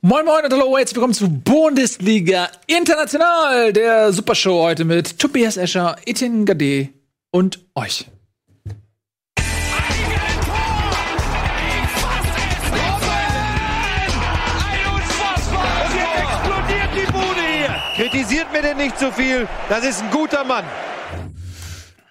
Moin Moin und hallo, herzlich willkommen zu Bundesliga International, der Supershow heute mit Tobias Escher, Etienne Gade und euch. Kritisiert mir denn nicht so viel. Das ist ein guter Mann.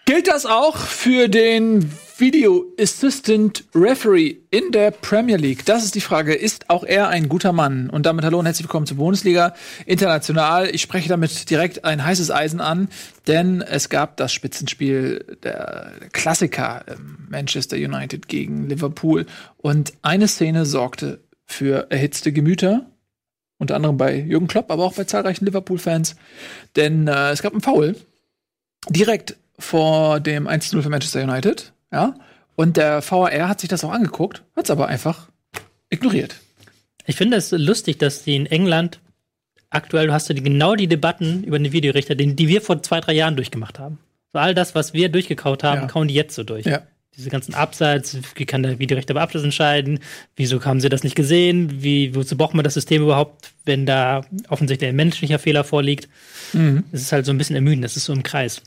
Gilt das auch für den Video Assistant Referee in der Premier League? Das ist die Frage. Ist auch er ein guter Mann? Und damit hallo und herzlich willkommen zur Bundesliga International. Ich spreche damit direkt ein heißes Eisen an, denn es gab das Spitzenspiel der Klassiker ähm, Manchester United gegen Liverpool. Und eine Szene sorgte für erhitzte Gemüter. Unter anderem bei Jürgen Klopp, aber auch bei zahlreichen Liverpool-Fans. Denn äh, es gab einen Foul direkt vor dem 1-0 für Manchester United. Ja. Und der VAR hat sich das auch angeguckt, hat es aber einfach ignoriert. Ich finde es lustig, dass die in England aktuell, du hast ja die, genau die Debatten über den Videorichter, die, die wir vor zwei, drei Jahren durchgemacht haben. So all das, was wir durchgekaut haben, Ja. kauen die jetzt so durch. Ja. Diese ganzen Abseits, wie kann der Videorichter bei Abseits entscheiden? Wieso haben sie das nicht gesehen? Wie, wozu braucht man das System überhaupt, wenn da offensichtlich ein menschlicher Fehler vorliegt? Mhm. Es ist halt so ein bisschen ermüdend, das ist so im Kreis.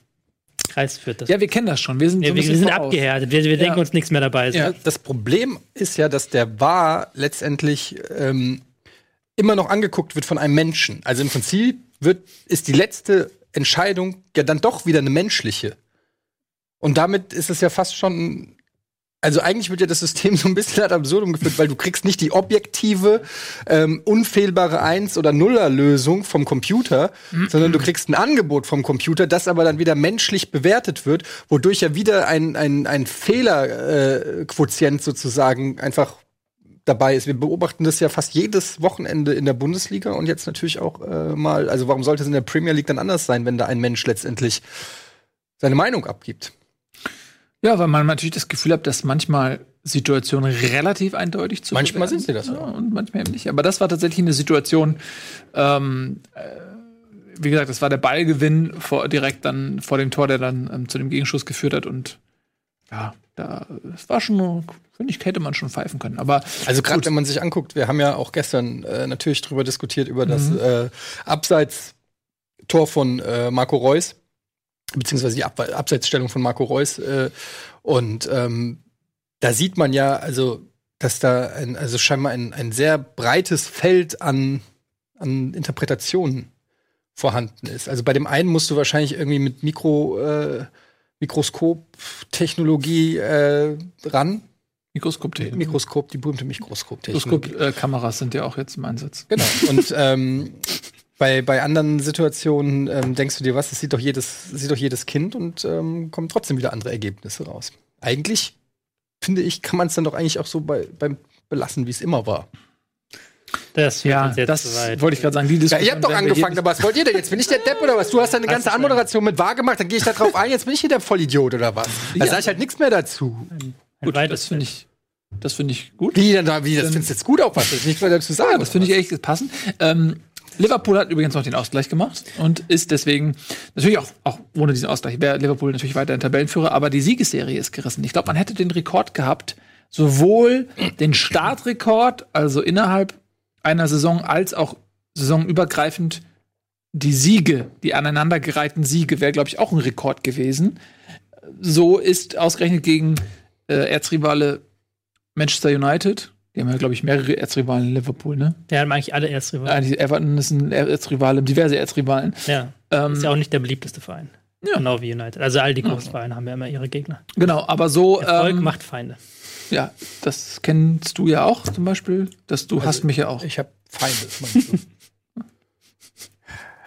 Kreis führt das. Ja, wir kennen das schon. Wir sind, so wir, wir sind abgehärtet, wir, wir denken Ja. uns nichts mehr dabei. Ja. Das Problem ist ja, dass der War letztendlich ähm, immer noch angeguckt wird von einem Menschen. Also im Prinzip wird, ist die letzte Entscheidung ja dann doch wieder eine menschliche. Und damit ist es ja fast schon. Also eigentlich wird ja das System so ein bisschen ad absurdum geführt, weil du kriegst nicht die objektive, ähm, unfehlbare Eins- oder Nuller-Lösung vom Computer, sondern du kriegst ein Angebot vom Computer, das aber dann wieder menschlich bewertet wird, wodurch ja wieder ein, ein, ein Fehlerquotient äh, sozusagen einfach dabei ist. Wir beobachten das ja fast jedes Wochenende in der Bundesliga und jetzt natürlich auch äh, mal, also warum sollte es in der Premier League dann anders sein, wenn da ein Mensch letztendlich seine Meinung abgibt? Ja, weil man natürlich das Gefühl hat, dass manchmal Situationen relativ eindeutig zu Manchmal sind sie das, ja, und manchmal eben nicht. Aber das war tatsächlich eine Situation, ähm, äh, wie gesagt, das war der Ballgewinn vor, direkt dann vor dem Tor, der dann ähm, zu dem Gegenschuss geführt hat und ja, da es war schon, finde ich, hätte man schon pfeifen können. Aber Also gerade wenn man sich anguckt, wir haben ja auch gestern äh, natürlich drüber diskutiert über das Mhm. äh, Abseits-Tor von äh, Marco Reus, beziehungsweise die Ab Abseitsstellung von Marco Reus. Äh, und ähm, da sieht man ja, also, dass da ein, also scheinbar ein, ein sehr breites Feld an, an Interpretationen vorhanden ist. Also bei dem einen musst du wahrscheinlich irgendwie mit Mikro, äh, Mikroskop-Technologie äh, ran. Mikroskop, Mikroskop, die berühmte Mikroskop-Technologie. Mikroskop-Kameras sind ja auch jetzt im Einsatz. Genau. Und ähm, bei, bei anderen Situationen ähm, denkst du dir, was, das sieht doch jedes, sieht doch jedes Kind und ähm, kommen trotzdem wieder andere Ergebnisse raus. Eigentlich, finde ich, kann man es dann doch eigentlich auch so bei, beim belassen, wie es immer war. Das Ja, das wollte ich gerade sagen. Die Ja, Diskussion ihr habt doch angefangen, aber was wollt ihr denn? Jetzt bin ich der Depp oder was? Du hast deine ganze. Anmoderation mit wahr gemacht, dann gehe ich da drauf ein, jetzt bin ich hier der Vollidiot oder was? Da Ja. sage ich halt nichts mehr dazu. Ein Gut, das finde ich, das finde ich gut. Wie denn da, wie, das findest du jetzt gut auch was? Ich nichts mehr dazu sagen. Ja, das finde ich echt passend. Ähm, Liverpool hat übrigens noch den Ausgleich gemacht und ist deswegen natürlich auch, auch ohne diesen Ausgleich wäre Liverpool natürlich weiter Tabellenführer, aber die Siegesserie ist gerissen. Ich glaube, man hätte den Rekord gehabt, sowohl den Startrekord, also innerhalb einer Saison, als auch saisonübergreifend die Siege, die aneinandergereihten Siege, wäre, glaube ich, auch ein Rekord gewesen. So ist ausgerechnet gegen äh, Erzrivale Manchester United. Die haben ja, glaube ich, mehrere Erzrivalen in Liverpool, ne? Der haben eigentlich alle erst Ah, die Everton ist ein Erzrivale, diverse Erzrivalen. Ja. Ähm, Ist ja auch nicht der beliebteste Verein. Ja. Genau wie United. Also all die großen Vereine haben ja immer ihre Gegner. Genau, aber so, Erfolg ähm, macht Feinde. ja, das kennst du ja auch zum Beispiel. Dass du hast mich ja auch. Ich habe Feinde, meinst du?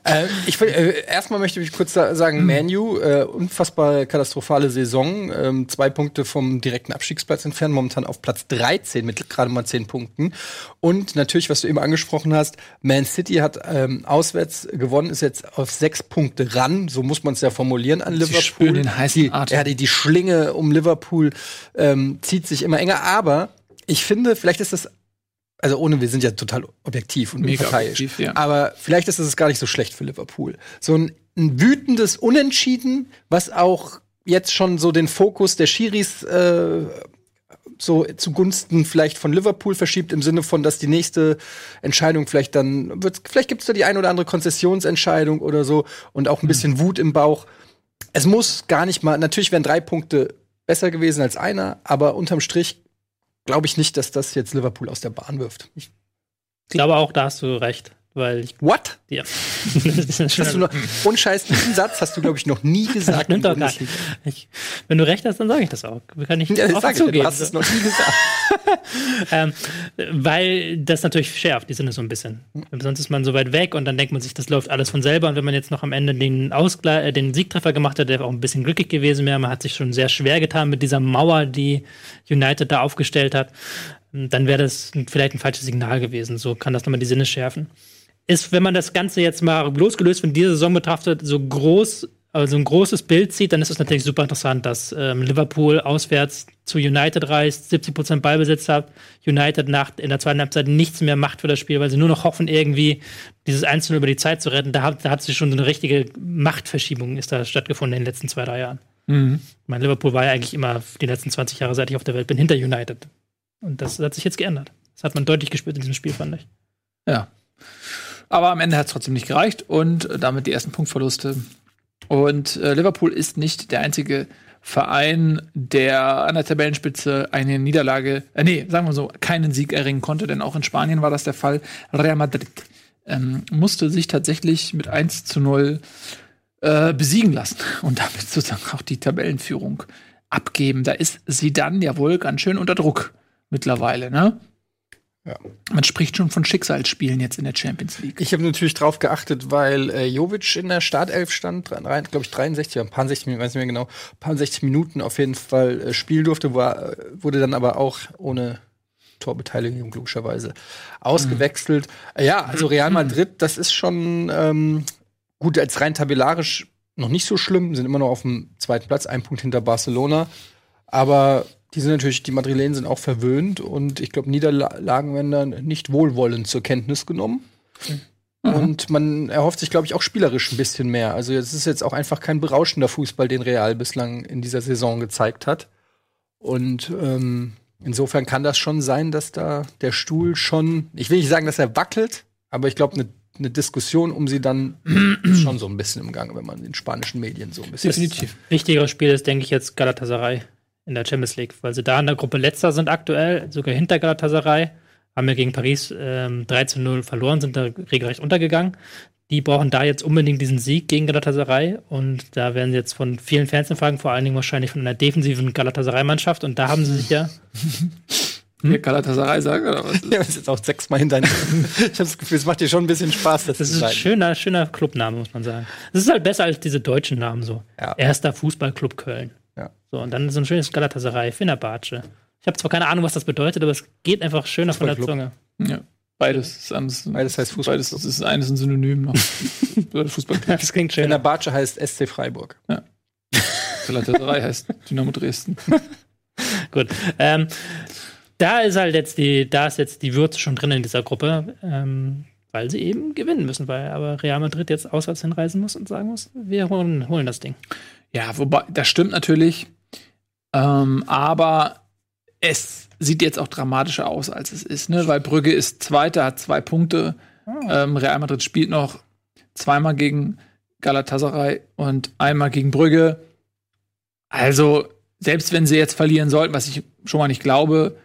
äh, ich will, äh, erstmal möchte ich kurz sa- sagen, Manu, äh, unfassbar katastrophale Saison. Ähm, zwei Punkte vom direkten Abstiegsplatz entfernt, momentan auf Platz 13 mit gerade mal 10 Punkten. Und natürlich, was du eben angesprochen hast, Man City hat ähm, auswärts gewonnen, ist jetzt auf sechs Punkte ran, so muss man es ja formulieren an Liverpool. spüren den heißen die, Atem. ja, die, die Schlinge um Liverpool ähm, zieht sich immer enger, aber ich finde, vielleicht ist das also ohne, wir sind ja total objektiv und Mega unparteiisch. objektiv, ja. Aber vielleicht ist es gar nicht so schlecht für Liverpool. So ein, ein wütendes Unentschieden, was auch jetzt schon so den Fokus der Schiris äh, so zugunsten vielleicht von Liverpool verschiebt, im Sinne von, dass die nächste Entscheidung vielleicht dann wird, vielleicht gibt es da die ein oder andere Konzessionsentscheidung oder so und auch ein bisschen Wut im Bauch. Es muss gar nicht mal, natürlich wären drei Punkte besser gewesen als einer, aber unterm Strich glaube ich nicht, dass das jetzt Liverpool aus der Bahn wirft. Ich glaube auch, da hast du recht. Weil ich, What? ja. Hast du noch, unscheiß, diesen Satz hast du, glaube ich, noch nie gesagt. Nimmt doch gar ich, wenn du recht hast, dann sage ich das auch. Kann ich Ja, das sag ich, du hast es noch nie gesagt. ähm, weil das natürlich schärft, die Sinne so ein bisschen. Sonst ist man so weit weg und dann denkt man sich, das läuft alles von selber. Und wenn man jetzt noch am Ende den Ausgleich, äh, den Siegtreffer gemacht hat, der auch ein bisschen glücklich gewesen wäre, man hat sich schon sehr schwer getan mit dieser Mauer, die United da aufgestellt hat, dann wäre das vielleicht ein falsches Signal gewesen. So kann das nochmal die Sinne schärfen. Ist, wenn man das Ganze jetzt mal losgelöst von dieser Saison betrachtet, so groß, also ein großes Bild sieht, dann ist es natürlich super interessant, dass ähm, Liverpool auswärts zu United reist, 70% Ballbesitz hat, United nach, in der zweiten Halbzeit nichts mehr macht für das Spiel, weil sie nur noch hoffen, irgendwie dieses Einzelne über die Zeit zu retten. Da hat, da hat sich schon so eine richtige Machtverschiebung ist da stattgefunden in den letzten zwei, drei Jahren. Mhm. Ich meine, Liverpool war ja eigentlich immer die letzten 20 Jahre, seit ich auf der Welt bin, hinter United. Und das hat sich jetzt geändert. Das hat man deutlich gespürt in diesem Spiel, fand ich. Ja. Aber am Ende hat es trotzdem nicht gereicht und damit die ersten Punktverluste. Und äh, Liverpool ist nicht der einzige Verein, der an der Tabellenspitze eine Niederlage, äh, nee, sagen wir so, keinen Sieg erringen konnte, denn auch in Spanien war das der Fall. Real Madrid ähm, musste sich tatsächlich mit 1 zu 0 äh, besiegen lassen und damit sozusagen auch die Tabellenführung abgeben. Da ist sie dann ja wohl ganz schön unter Druck mittlerweile, ne? Ja. Man spricht schon von Schicksalsspielen jetzt in der Champions League. Ich habe natürlich drauf geachtet, weil äh, Jovic in der Startelf stand, glaube ich 63 oder ein paar 60 Minuten, weiß nicht mehr genau, ein paar 60 Minuten auf jeden Fall äh, spielen durfte, war, äh, wurde dann aber auch ohne Torbeteiligung logischerweise ausgewechselt. Äh, Ja, also Real Madrid, das ist schon ähm, gut als rein tabellarisch noch nicht so schlimm, sind immer noch auf dem zweiten Platz, ein Punkt hinter Barcelona, aber die sind natürlich, die Madrilen sind auch verwöhnt und ich glaube, Niederlagen werden dann nicht wohlwollend zur Kenntnis genommen. Und man erhofft sich, glaube ich, auch spielerisch ein bisschen mehr. Also es ist jetzt auch einfach kein berauschender Fußball, den Real bislang in dieser Saison gezeigt hat. Und ähm, insofern kann das schon sein, dass da der Stuhl schon, ich will nicht sagen, dass er wackelt, aber ich glaube, eine eine Diskussion um sie dann ist schon so ein bisschen im Gange, wenn man in den spanischen Medien so ein bisschen. Definitiv. Wichtigeres Spiel ist, denke ich, jetzt Galatasaray in der Champions League, weil sie da in der Gruppe letzter sind aktuell, sogar hinter Galatasaray. Haben ja gegen Paris ähm, 3 zu 0 verloren, sind da regelrecht untergegangen. Die brauchen da jetzt unbedingt diesen Sieg gegen Galatasaray und da werden sie jetzt von vielen Fans fragen, vor allen Dingen wahrscheinlich von einer defensiven Galatasaray-Mannschaft und da haben sie sich ja Hm? Galatasaray sagen oder was? Ja, das ist jetzt auch sechsmal hintereinander. ich habe das Gefühl, es macht dir schon ein bisschen Spaß, das, Das ist ein schöner, schöner Clubname, muss man sagen. Das ist halt besser als diese deutschen Namen so. Ja. Erster Fußballclub Köln. Ja. So, und dann so ein schönes Galatasaray, Fenerbahce. Ich habe zwar keine Ahnung, was das bedeutet, aber es geht einfach schöner von der. Zunge. Ja. Beides ist anders. Beides heißt Fußball. Beides ist eines ein Synonym noch. Fußball. Das klingt schöner. Batsche heißt SC Freiburg. Galatasaray heißt Dynamo Dresden. Gut. Ähm, da ist halt jetzt die, da ist jetzt die Würze schon drin in dieser Gruppe, ähm, weil sie eben gewinnen müssen, weil aber Real Madrid jetzt auswärts hinreisen muss und sagen muss, wir holen, holen das Ding. Ja, wobei, das stimmt natürlich. Ähm, aber es sieht jetzt auch dramatischer aus, als es ist, ne? Weil Brügge ist Zweiter, hat zwei Punkte. Ähm, Real Madrid spielt noch zweimal gegen Galatasaray und einmal gegen Brügge. Also, selbst wenn sie jetzt verlieren sollten, was ich schon mal nicht glaube,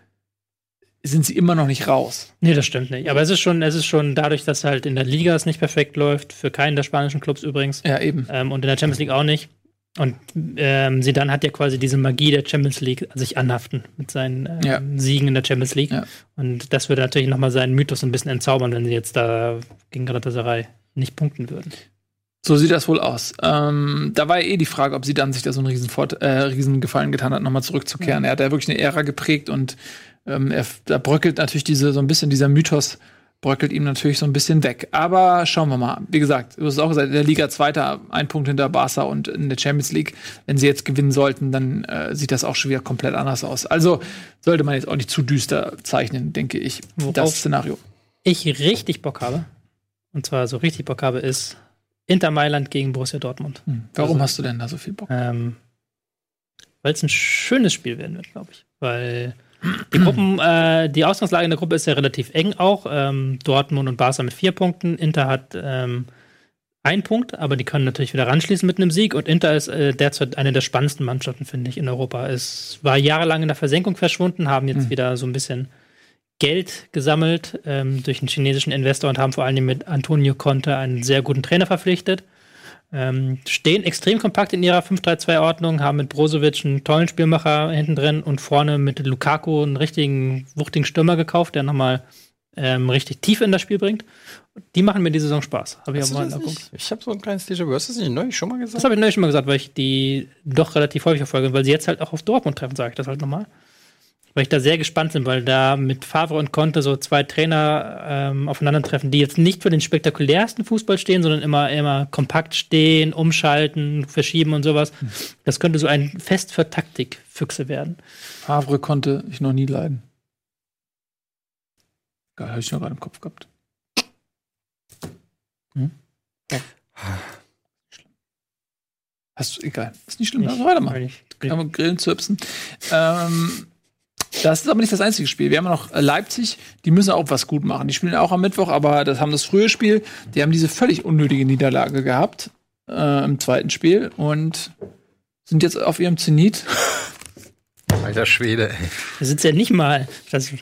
sind sie immer noch nicht raus. Nee, das stimmt nicht. Aber es ist schon, es ist schon dadurch, dass halt in der Liga es nicht perfekt läuft, für keinen der spanischen Clubs übrigens, Ja, eben. ähm, und in der Champions League auch nicht. Und ähm, Zidane hat ja quasi diese Magie der Champions League an sich anhaften mit seinen ähm, Ja. Siegen in der Champions League. Ja. Und das würde natürlich nochmal seinen Mythos ein bisschen entzaubern, wenn sie jetzt da gegen Galatasaray nicht punkten würden. So sieht das wohl aus. Ähm, da war ja eh die Frage, ob sie dann sich da so einen riesen, Fort äh, riesen Gefallen getan hat, nochmal zurückzukehren. Er hat ja wirklich eine Ära geprägt und ähm, er, da bröckelt natürlich diese, so ein bisschen dieser Mythos, bröckelt ihm natürlich so ein bisschen weg. Aber schauen wir mal. Wie gesagt, du hast auch gesagt, in der Liga Zweiter, ein Punkt hinter Barca und in der Champions League. Wenn sie jetzt gewinnen sollten, dann äh, sieht das auch schon wieder komplett anders aus. Also sollte man jetzt auch nicht zu düster zeichnen, denke ich, Worauf- das Szenario. Ich richtig Bock habe, und zwar so richtig Bock habe, ist Inter Mailand gegen Borussia Dortmund. Hm. Warum Also- hast du denn da so viel Bock? Ähm, Weil es ein schönes Spiel werden wird, glaube ich. Weil Die Gruppen, äh, die Ausgangslage in der Gruppe ist ja relativ eng auch. Ähm, Dortmund und Barca mit vier Punkten. Inter hat ähm, einen Punkt, aber die können natürlich wieder ranschließen mit einem Sieg. Und Inter ist äh, derzeit eine der spannendsten Mannschaften, finde ich, in Europa. Es war jahrelang in der Versenkung verschwunden, haben jetzt mhm. wieder so ein bisschen Geld gesammelt ähm, durch einen chinesischen Investor und haben vor allem mit Antonio Conte einen sehr guten Trainer verpflichtet. Ähm, stehen extrem kompakt in ihrer 5-3-2-Ordnung, haben mit Brozovic einen tollen Spielmacher hinten drin und vorne mit Lukaku einen richtigen, wuchtigen Stürmer gekauft, der nochmal ähm, richtig tief in das Spiel bringt. Die machen mir die Saison Spaß. Hab ich mal Ich habe so ein kleines Déjà-vu. Hast du das nicht neulich schon mal gesagt? Das habe ich neulich schon mal gesagt, weil ich die doch relativ häufig verfolge, weil sie jetzt halt auch auf Dortmund treffen, sage ich das halt nochmal weil ich da sehr gespannt bin, weil da mit Favre und Conte so zwei Trainer ähm, aufeinandertreffen, die jetzt nicht für den spektakulärsten Fußball stehen, sondern immer, immer kompakt stehen, umschalten, verschieben und sowas. Das könnte so ein Fest für Taktikfüchse werden. Favre konnte ich noch nie leiden. Geil, habe ich noch gerade im Kopf gehabt. Hm? Ja. Hast du, egal. Ist nicht schlimm, lass weitermachen. Kann man Grillen zirpsen. Ähm, das ist aber nicht das einzige Spiel. Wir haben noch Leipzig, die müssen auch was gut machen. Die spielen auch am Mittwoch, aber das haben das frühe Spiel. Die haben diese völlig unnötige Niederlage gehabt äh, im zweiten Spiel und sind jetzt auf ihrem Zenit. Alter Schwede, ey. Das ist ja nicht mal. Das,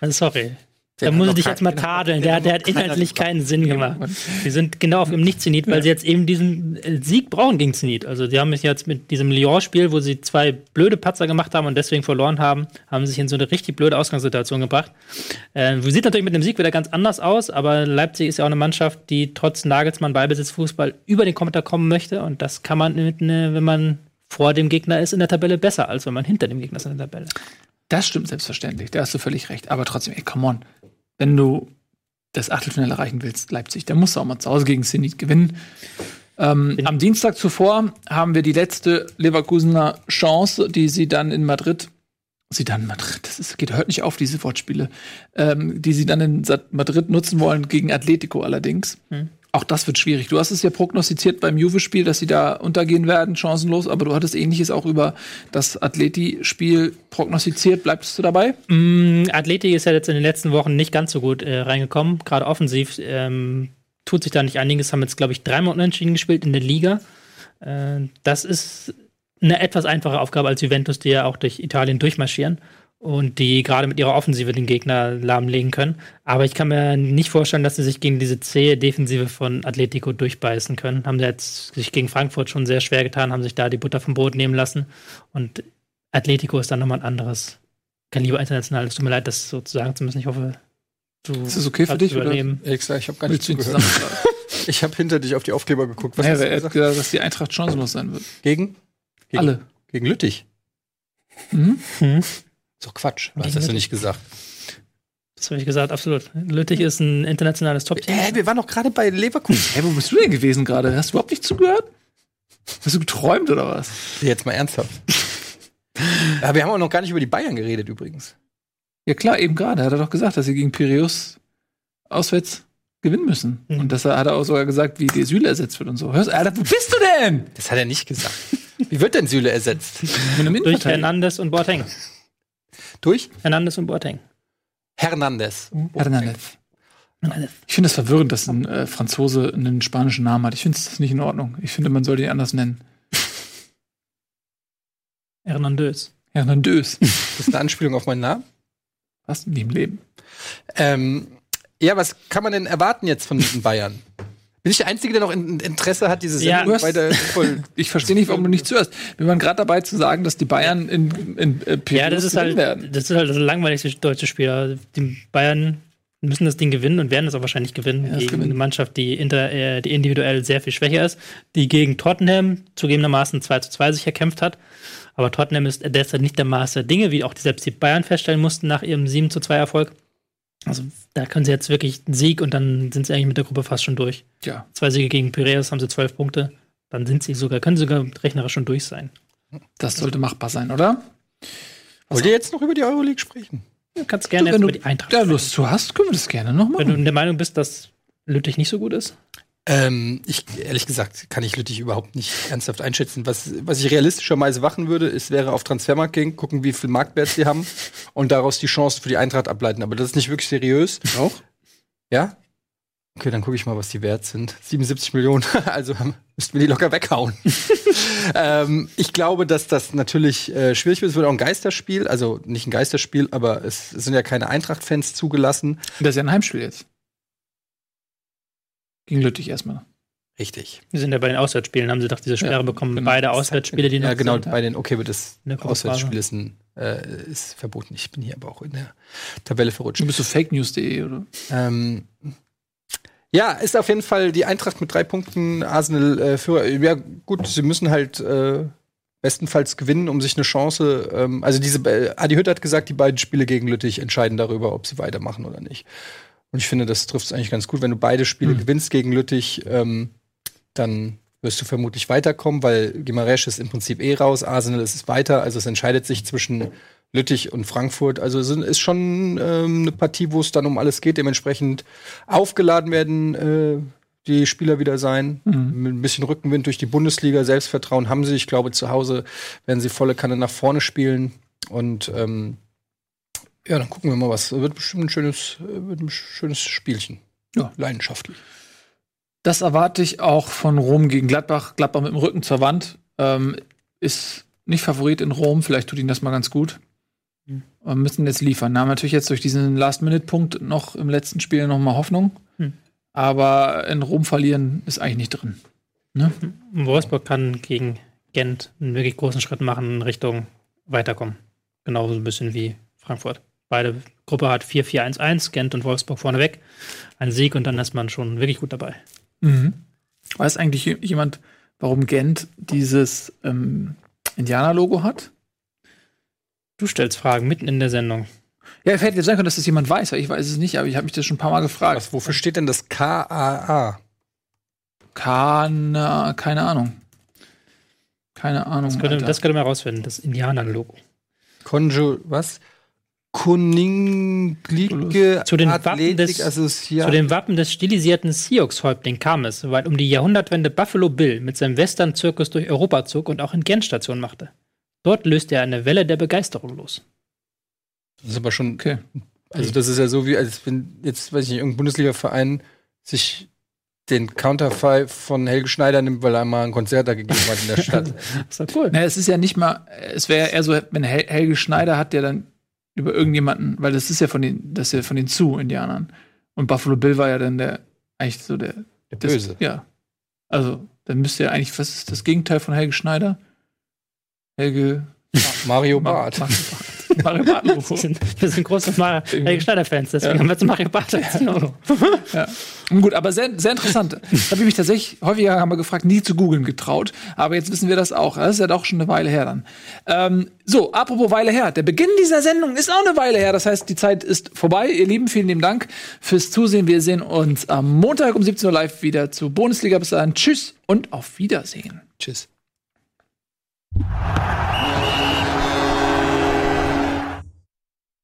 sorry. Da muss ich dich jetzt mal tadeln. Der, der hat inhaltlich keinen Sinn gemacht. Die sind genau auf dem Nicht-Zenit, weil sie jetzt eben diesen äh, Sieg brauchen gegen Zenit. Also die haben sich jetzt mit diesem Lyon-Spiel, wo sie zwei blöde Patzer gemacht haben und deswegen verloren haben, haben sich in so eine richtig blöde Ausgangssituation gebracht. Äh, sieht natürlich mit dem Sieg wieder ganz anders aus, aber Leipzig ist ja auch eine Mannschaft, die trotz Nagelsmann Ballbesitzfußball über den Kommentar kommen möchte und das kann man, mit ne, wenn man vor dem Gegner ist in der Tabelle besser, als wenn man hinter dem Gegner ist in der Tabelle. Das stimmt selbstverständlich, da hast du völlig recht. Aber trotzdem, ey, come on wenn du das Achtelfinale erreichen willst, Leipzig, dann musst du auch mal zu Hause gegen Zenit gewinnen. Ähm, am Dienstag zuvor haben wir die letzte Leverkusener Chance, die sie dann in Madrid, sie dann in Madrid, das ist, geht hört nicht auf, diese Wortspiele, ähm, die sie dann in Madrid nutzen wollen, gegen Atletico allerdings. Hm. Auch das wird schwierig. Du hast es ja prognostiziert beim Juve-Spiel, dass sie da untergehen werden, chancenlos, aber du hattest ähnliches auch über das Atleti-Spiel prognostiziert. Bleibst du dabei? Mm, Atleti ist ja jetzt in den letzten Wochen nicht ganz so gut äh, reingekommen, gerade offensiv. Ähm, tut sich da nicht einiges, haben jetzt, glaube ich, dreimal unentschieden gespielt in der Liga. Äh, das ist eine etwas einfache Aufgabe als Juventus, die ja auch durch Italien durchmarschieren und die gerade mit ihrer Offensive den Gegner lahmlegen können. Aber ich kann mir nicht vorstellen, dass sie sich gegen diese zähe Defensive von Atletico durchbeißen können. Haben sie jetzt sich gegen Frankfurt schon sehr schwer getan, haben sich da die Butter vom Brot nehmen lassen. Und Atletico ist dann nochmal ein anderes Kaliber international. Es tut mir leid, das sozusagen zu müssen. Ich hoffe, du. Ist das okay für dich? Übernehmen. Oder? Ich, ich habe gar nicht zugehört. ich habe hinter dich auf die Aufkleber geguckt. Was naja, er hat gesagt, dass die Eintracht chancenlos sein wird. Gegen? gegen Alle. Gegen Lüttich. Mhm. Mhm. Ist doch Quatsch. Was hast du nicht gesagt? Das habe ich gesagt, absolut. Lüttich ist ein internationales Top-Team. Hä, wir waren doch gerade bei Leverkusen. Hä, wo bist du denn gewesen gerade? Hast du überhaupt nicht zugehört? Hast du geträumt oder was? Jetzt mal ernsthaft. ja, wir haben auch noch gar nicht über die Bayern geredet übrigens. Ja klar, eben gerade. Hat er doch gesagt, dass sie gegen Piräus auswärts gewinnen müssen. Mhm. Und das hat er auch sogar gesagt, wie die Süle ersetzt wird und so. Hörst, Alter, wo bist du denn? Das hat er nicht gesagt. Wie wird denn Süle ersetzt? Durch Hernandez und Boateng. Durch? Hernandez und Boateng. Hernandez. Hernandez. Ich finde es das verwirrend, dass ein äh, Franzose einen spanischen Namen hat. Ich finde es nicht in Ordnung. Ich finde, man sollte ihn anders nennen. Hernandez. Hernandez. Das ist eine Anspielung auf meinen Namen? Was? Nie im Leben. Ähm, ja, was kann man denn erwarten jetzt von diesen Bayern? Bin ich der Einzige, der noch Interesse hat, diese Sendung ja, weiter voll Ich verstehe nicht, warum du nicht zuhörst. Wir waren gerade dabei zu sagen, dass die Bayern in, in, in Ja, das ist, halt, werden. das ist halt das langweiligste deutsche Spiel. Also die Bayern müssen das Ding gewinnen und werden es auch wahrscheinlich gewinnen ja, gegen gewinnen. eine Mannschaft, die, inter, äh, die individuell sehr viel schwächer ist, die gegen Tottenham zugegebenermaßen 2 zu 2 sich erkämpft hat. Aber Tottenham ist derzeit nicht der Maß der Dinge, wie auch die selbst die Bayern feststellen mussten nach ihrem 7 zu 2 Erfolg. Also da können sie jetzt wirklich einen Sieg und dann sind sie eigentlich mit der Gruppe fast schon durch. Ja. Zwei Siege gegen Piraeus haben sie zwölf Punkte. Dann sind sie sogar, können sie sogar rechnerisch schon durch sein. Das sollte machbar sein, oder? Wollt ihr jetzt noch über die Euroleague sprechen? Du kannst gerne du, jetzt über die Eintracht da Lust zu hast, können wir das gerne noch machen. Wenn du der Meinung bist, dass Lüttich nicht so gut ist? Ähm, ich, ehrlich gesagt, kann ich Lüttich überhaupt nicht ernsthaft einschätzen. Was, was ich realistischerweise machen würde, ist, wäre auf Transfermarkt gehen, gucken, wie viel Marktwert sie haben und daraus die Chancen für die Eintracht ableiten. Aber das ist nicht wirklich seriös. Auch? Ja? Okay, dann gucke ich mal, was die wert sind. 77 Millionen, also müssten wir die locker weghauen. ähm, ich glaube, dass das natürlich äh, schwierig wird. Es wird auch ein Geisterspiel, also nicht ein Geisterspiel, aber es, es sind ja keine Eintracht-Fans zugelassen. Das ist ja ein Heimspiel jetzt. Gegen Lüttich erstmal. Richtig. Wir sind ja bei den Auswärtsspielen, haben sie doch diese Sperre Ja, bekommen. genau. Beide Auswärtsspiele, die noch Ja, genau, sind. bei den, okay, wird das. Auswärtsspiel ist, ein, äh, ist verboten. Ich bin hier aber auch in der Tabelle verrutscht. Du bist so fakenews.de, oder? Ähm, ja, ist auf jeden Fall die Eintracht mit drei Punkten Arsenal äh, Führer. Ja, gut, sie müssen halt äh, bestenfalls gewinnen, um sich eine Chance. Ähm, also diese äh, Adi Hütt hat gesagt, die beiden Spiele gegen Lüttich entscheiden darüber, ob sie weitermachen oder nicht. Und ich finde, das trifft es eigentlich ganz gut. Wenn du beide Spiele Mhm. gewinnst gegen Lüttich, ähm, dann wirst du vermutlich weiterkommen, weil Gimaresch ist im Prinzip eh raus, Arsenal ist es weiter, also es entscheidet sich zwischen Lüttich und Frankfurt. Also es ist schon ähm, eine Partie, wo es dann um alles geht. Dementsprechend aufgeladen werden äh, die Spieler wieder sein. Mhm. Mit ein bisschen Rückenwind durch die Bundesliga. Selbstvertrauen haben sie. Ich glaube, zu Hause werden sie volle Kanne nach vorne spielen. Und ähm, ja, dann gucken wir mal, was. Wird bestimmt ein schönes, äh, wird ein schönes Spielchen. Ja. Leidenschaftlich. Das erwarte ich auch von Rom gegen Gladbach. Gladbach mit dem Rücken zur Wand. Ähm, ist nicht Favorit in Rom. Vielleicht tut ihnen das mal ganz gut. Mhm. Wir müssen jetzt liefern. Wir haben natürlich jetzt durch diesen Last-Minute-Punkt noch im letzten Spiel noch mal Hoffnung. Mhm. Aber in Rom verlieren ist eigentlich nicht drin. Ne? Wolfsburg kann gegen Gent einen wirklich großen Schritt machen in Richtung weiterkommen. Genauso ein bisschen wie Frankfurt. Beide Gruppe hat 4-4-1-1, Gent und Wolfsburg vorneweg. Ein Sieg und dann ist man schon wirklich gut dabei. Mhm. Weiß eigentlich jemand, warum Gent dieses ähm, Indianer-Logo hat? Du stellst Fragen mitten in der Sendung. Ja, hätte jetzt sein können, dass das jemand weiß. Ich weiß es nicht, aber ich habe mich das schon ein paar Mal gefragt. Was, wofür steht denn das KAA? Keine, keine Ahnung. Keine Ahnung. Das könnte, Alter. das könnte man rausfinden, das Indianer-Logo. Conjo, was? Kuninglige Zu den Wappen des- Zu dem Wappen des stilisierten Sioux-Häuptling kam es, weil um die Jahrhundertwende Buffalo Bill mit seinem Western-Zirkus durch Europa zog und auch in Gent Station machte. Dort löste er eine Welle der Begeisterung los. Das ist aber schon, Okay. also das ist ja so wie, als wenn jetzt, weiß ich nicht, irgendein Bundesliga-Verein sich den Counterfei von Helge Schneider nimmt, weil er mal ein Konzert da gegeben hat in der Stadt. Das war cool. Naja, es ist ja nicht mal, es wäre eher so, wenn Hel Helge Schneider hat, der dann über irgendjemanden, weil das ist ja von den, das ist ja von den Zu-Indianern. Und Buffalo Bill war ja dann der, eigentlich so der, Der das, Böse. Ja. Also, dann müsste ja eigentlich, was ist das Gegenteil von Helge Schneider? Helge Mario Ma- Barth. Ma- Mario Barth Wir sind, große Mar- Helge Schneider-Fans, deswegen Ja. haben wir jetzt Mario Barth als Logo. Ja. Gut, aber sehr, sehr interessant. Da habe ich mich tatsächlich, häufiger haben wir gefragt, nie zu googeln getraut. Aber jetzt wissen wir das auch. Das ist ja doch schon eine Weile her dann. Ähm, so, apropos Weile her. Der Beginn dieser Sendung ist auch eine Weile her. Das heißt, die Zeit ist vorbei. Ihr Lieben, vielen lieben Dank fürs Zusehen. Wir sehen uns am Montag um 17 Uhr live wieder zur Bundesliga. Bis dahin. Tschüss und auf Wiedersehen. Tschüss.